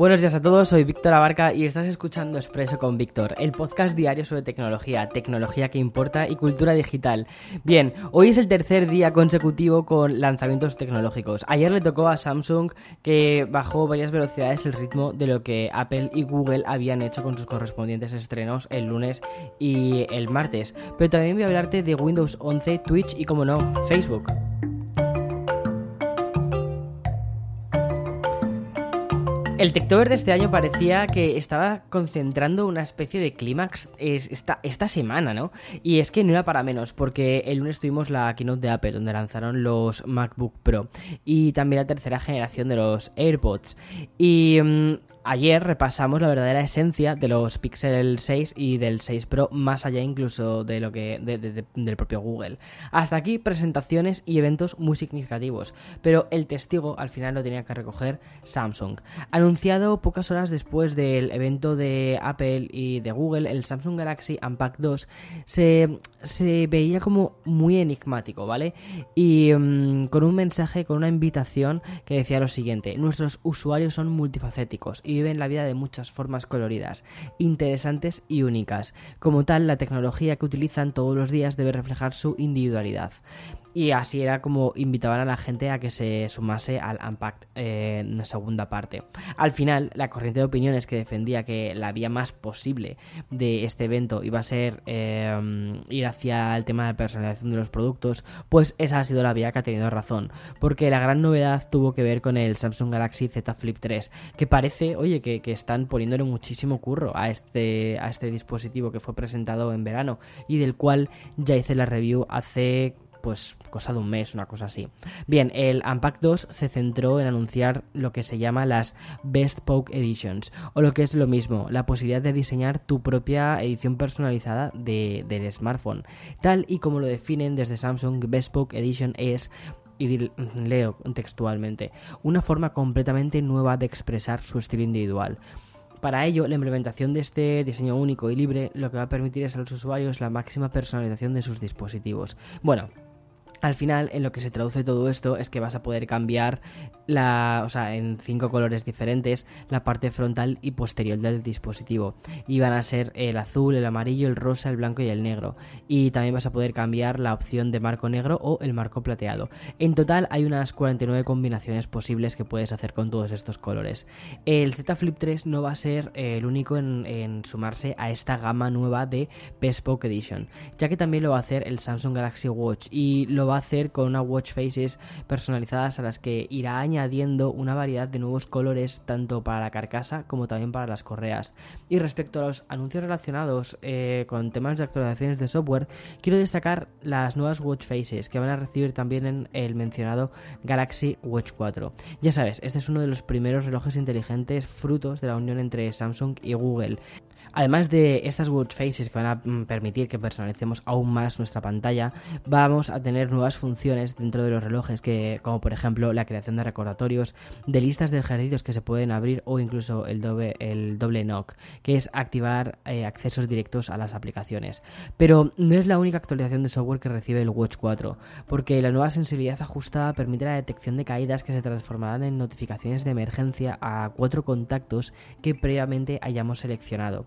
Buenos días a todos, soy Víctor Abarca y estás escuchando Expreso con Víctor, el podcast diario sobre tecnología, tecnología que importa y cultura digital. Bien, hoy es el tercer día consecutivo con lanzamientos tecnológicos. Ayer le tocó a Samsung que bajó varias velocidades el ritmo de lo que Apple y Google habían hecho con sus correspondientes estrenos el lunes y el martes. Pero también voy a hablarte de Windows 11, Twitch y, como no, Facebook. El Techtober de este año parecía que estaba concentrando una especie de clímax esta, esta semana, ¿no? Y es que no era para menos, porque el lunes tuvimos la keynote de Apple, donde lanzaron los MacBook Pro y también la tercera generación de los AirPods. Y mm, Ayer repasamos la verdadera esencia de los Pixel 6 y del 6 Pro, más allá incluso de lo que del propio Google. Hasta aquí presentaciones y eventos muy significativos, pero el testigo al final lo tenía que recoger Samsung. Anunciado pocas horas después del evento de Apple y de Google, el Samsung Galaxy Unpack 2 se, se veía como muy enigmático, ¿vale? Y mm, con un mensaje, con una invitación que decía lo siguiente: nuestros usuarios son multifacéticos y viven la vida de muchas formas coloridas, interesantes y únicas. Como tal, la tecnología que utilizan todos los días debe reflejar su individualidad. Y así era como invitaban a la gente a que se sumase al Unpacked eh, en segunda parte. Al final, la corriente de opiniones que defendía que la vía más posible de este evento iba a ser eh, ir hacia el tema de personalización de los productos, pues esa ha sido la vía que ha tenido razón. Porque la gran novedad tuvo que ver con el Samsung Galaxy Z Flip 3, que parece, oye, que, que están poniéndole muchísimo curro a este, a este dispositivo que fue presentado en verano y del cual ya hice la review hace pues cosa de un mes, una cosa así. Bien, el Unpack 2 se centró en anunciar lo que se llama las Best Poke Editions, o lo que es lo mismo, la posibilidad de diseñar tu propia edición personalizada de, del smartphone. Tal y como lo definen desde Samsung, Best Poke Edition es y leo textualmente, una forma completamente nueva de expresar su estilo individual. Para ello, la implementación de este diseño único y libre lo que va a permitir es a los usuarios la máxima personalización de sus dispositivos. Bueno, al final, en lo que se traduce todo esto es que vas a poder cambiar la, o sea, en cinco colores diferentes la parte frontal y posterior del dispositivo. Y van a ser el azul, el amarillo, el rosa, el blanco y el negro. Y también vas a poder cambiar la opción de marco negro o el marco plateado. En total hay unas 49 combinaciones posibles que puedes hacer con todos estos colores. El Z Flip 3 no va a ser el único en, sumarse a esta gama nueva de Bespoke Edition, ya que también lo va a hacer el Samsung Galaxy Watch y lo va a hacer con unas watch faces personalizadas a las que irá añadiendo una variedad de nuevos colores tanto para la carcasa como también para las correas. Y respecto a los anuncios relacionados eh, con temas de actualizaciones de software, quiero destacar las nuevas watch faces que van a recibir también en el mencionado Galaxy Watch 4. Ya sabes, este es uno de los primeros relojes inteligentes frutos de la unión entre Samsung y Google. Además de estas watch faces que van a mm, permitir que personalicemos aún más nuestra pantalla, vamos a tener nuevas funciones dentro de los relojes, que, como por ejemplo la creación de recordatorios, de listas de ejercicios que se pueden abrir o incluso el doble, el doble knock, que es activar eh, accesos directos a las aplicaciones. Pero no es la única actualización de software que recibe el Watch 4, porque la nueva sensibilidad ajustada permite la detección de caídas que se transformarán en notificaciones de emergencia a cuatro contactos que previamente hayamos seleccionado.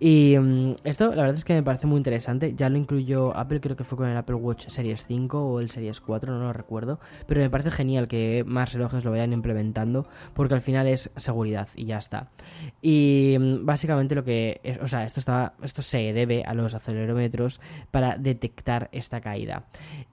Y mm, esto la verdad es que me parece muy interesante. Ya lo incluyó Apple, creo que fue con el Apple Watch Series 5 o el Series 4, no lo recuerdo. Pero me parece genial que más relojes lo vayan implementando porque al final es seguridad y ya está. Y mm, básicamente lo que o sea, esto, está, esto se debe a los acelerómetros para detectar esta caída.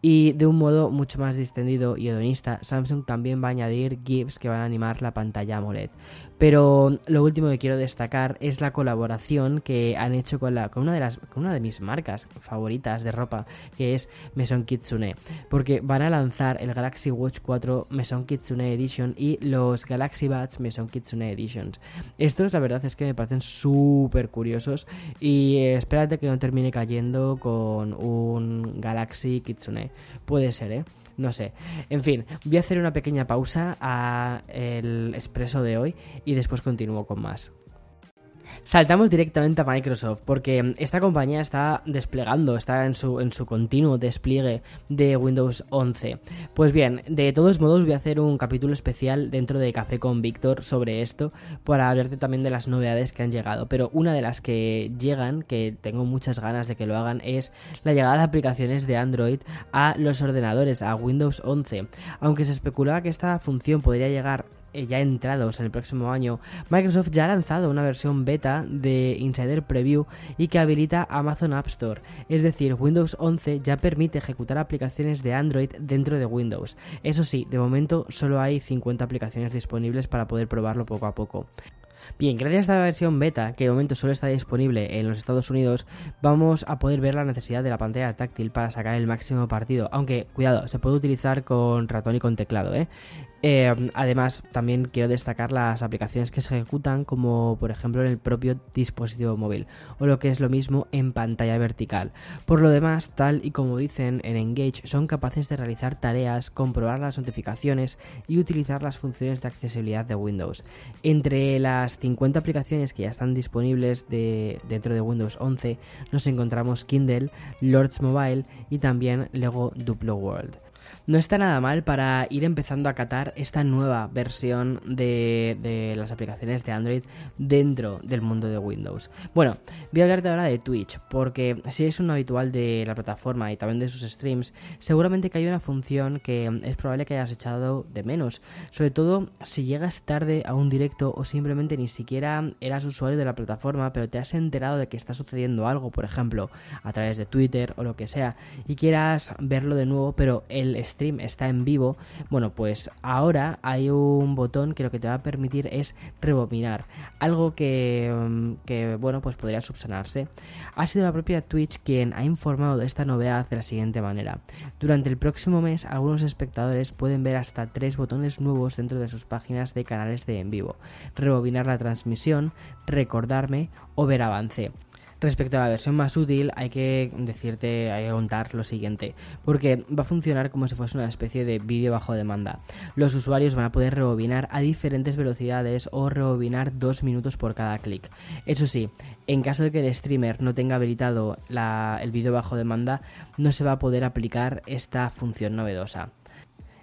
Y de un modo mucho más distendido y hedonista, Samsung también va a añadir GIFs que van a animar la pantalla AMOLED. Pero lo último que quiero destacar es la colaboración que han hecho con, una, de mis marcas favoritas de ropa, que es Meson Kitsune. Porque van a lanzar el Galaxy Watch 4 Meson Kitsune Edition y los Galaxy Buds Meson Kitsune Editions. Estos, la verdad es que me parecen súper curiosos y espérate que no termine cayendo con un Galaxy Kitsune. Puede ser, ¿eh? No sé. En fin, voy a hacer una pequeña pausa a el expreso de hoy y después continúo con más. Saltamos directamente a Microsoft porque esta compañía está desplegando, está en su, en su continuo despliegue de Windows 11. Pues bien, de todos modos voy a hacer un capítulo especial dentro de Café con Víctor sobre esto para hablarte también de las novedades que han llegado. Pero una de las que llegan, que tengo muchas ganas de que lo hagan, es la llegada de aplicaciones de Android a los ordenadores, a Windows 11. Aunque se especulaba que esta función podría llegar eh, ya entrados en el próximo año, Microsoft ya ha lanzado una versión beta de Insider Preview y que habilita Amazon App Store. Es decir, Windows 11 ya permite ejecutar aplicaciones de Android dentro de Windows. Eso sí, de momento solo hay 50 aplicaciones disponibles para poder probarlo poco a poco. Bien, gracias a esta versión beta, que de momento solo está disponible en los Estados Unidos, vamos a poder ver la necesidad de la pantalla táctil para sacar el máximo partido. Aunque, cuidado, se puede utilizar con ratón y con teclado, ¿eh? Eh, además, también quiero destacar las aplicaciones que se ejecutan, como por ejemplo en el propio dispositivo móvil, o lo que es lo mismo en pantalla vertical. Por lo demás, tal y como dicen en Engage, son capaces de realizar tareas, comprobar las notificaciones y utilizar las funciones de accesibilidad de Windows. Entre las 50 aplicaciones que ya están disponibles dentro de Windows 11, nos encontramos Kindle, Lords Mobile y también Lego Duplo World no está nada mal para ir empezando a catar esta nueva versión de, las aplicaciones de Android dentro del mundo de Windows. Bueno, voy a hablarte ahora de Twitch, porque si es un habitual de la plataforma y también de sus streams, seguramente que hay una función que es probable que hayas echado de menos, sobre todo si llegas tarde a un directo o simplemente ni siquiera eras usuario de la plataforma, pero te has enterado de que está sucediendo algo, por ejemplo, a través de Twitter o lo que sea, y quieras verlo de nuevo, pero el stream está en vivo, bueno, pues ahora hay un botón que lo que te va a permitir es rebobinar, algo que, mm, que bueno, pues podría subsanarse. Ha sido la propia Twitch quien ha informado de esta novedad de la siguiente manera. Durante el próximo mes, algunos espectadores pueden ver hasta tres botones nuevos dentro de sus páginas de canales de en vivo. Rebobinar la transmisión, recordarme o ver avance. Respecto a la versión más útil, hay que decirte, hay que contar lo siguiente, porque va a funcionar como si fuese una especie de vídeo bajo demanda. Los usuarios van a poder rebobinar a diferentes velocidades o rebobinar dos minutos por cada clic. Eso sí, en caso de que el streamer no tenga habilitado el vídeo bajo demanda, no se va a poder aplicar esta función novedosa.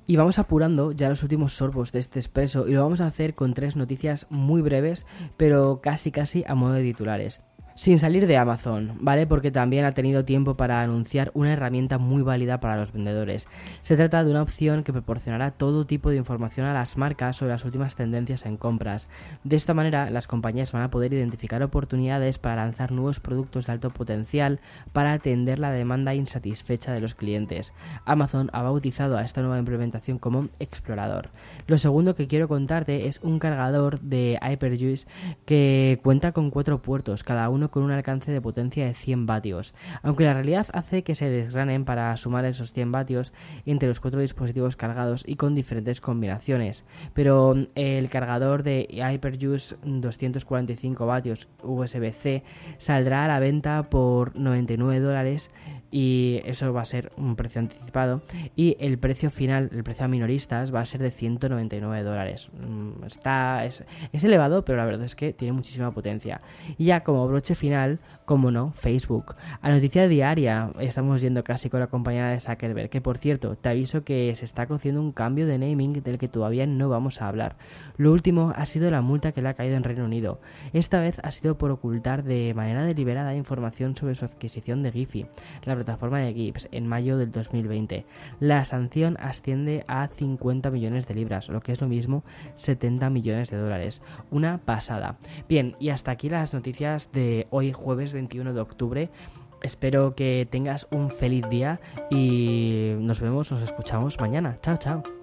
Y vamos apurando ya los últimos sorbos de este expreso y lo vamos a hacer con tres noticias muy breves, pero casi casi a modo de titulares sin salir de Amazon, ¿vale? Porque también ha tenido tiempo para anunciar una herramienta muy válida para los vendedores. Se trata de una opción que proporcionará todo tipo de información a las marcas sobre las últimas tendencias en compras. De esta manera, las compañías van a poder identificar oportunidades para lanzar nuevos productos de alto potencial para atender la demanda insatisfecha de los clientes. Amazon ha bautizado a esta nueva implementación como Explorador. Lo segundo que quiero contarte es un cargador de Hyperjuice que cuenta con cuatro puertos, cada uno con un alcance de potencia de 100 vatios, aunque la realidad hace que se desgranen para sumar esos 100 vatios entre los cuatro dispositivos cargados y con diferentes combinaciones. Pero mm, el cargador de Hyperjuice 245 vatios USB-C saldrá a la venta por 99 dólares y eso va a ser un precio anticipado y el precio final, el precio a minoristas va a ser de 199 dólares. Mm, está, es, es elevado, pero la verdad es que tiene muchísima potencia. Y ya como broche final, como no, Facebook. A noticia diaria estamos yendo casi con la compañía de Zuckerberg, que por cierto, te aviso que se está cociendo un cambio de naming del que todavía no vamos a hablar. Lo último ha sido la multa que le ha caído en Reino Unido. Esta vez ha sido por ocultar de manera deliberada información sobre su adquisición de Giphy, la plataforma de GIPS, en mayo del 2020. La sanción asciende a 50 millones de libras, lo que es lo mismo 70 millones de dólares. Una pasada. Bien, y hasta aquí las noticias hoy jueves 21 de octubre. Espero que tengas un feliz día y nos vemos, nos escuchamos mañana. Chao, chao.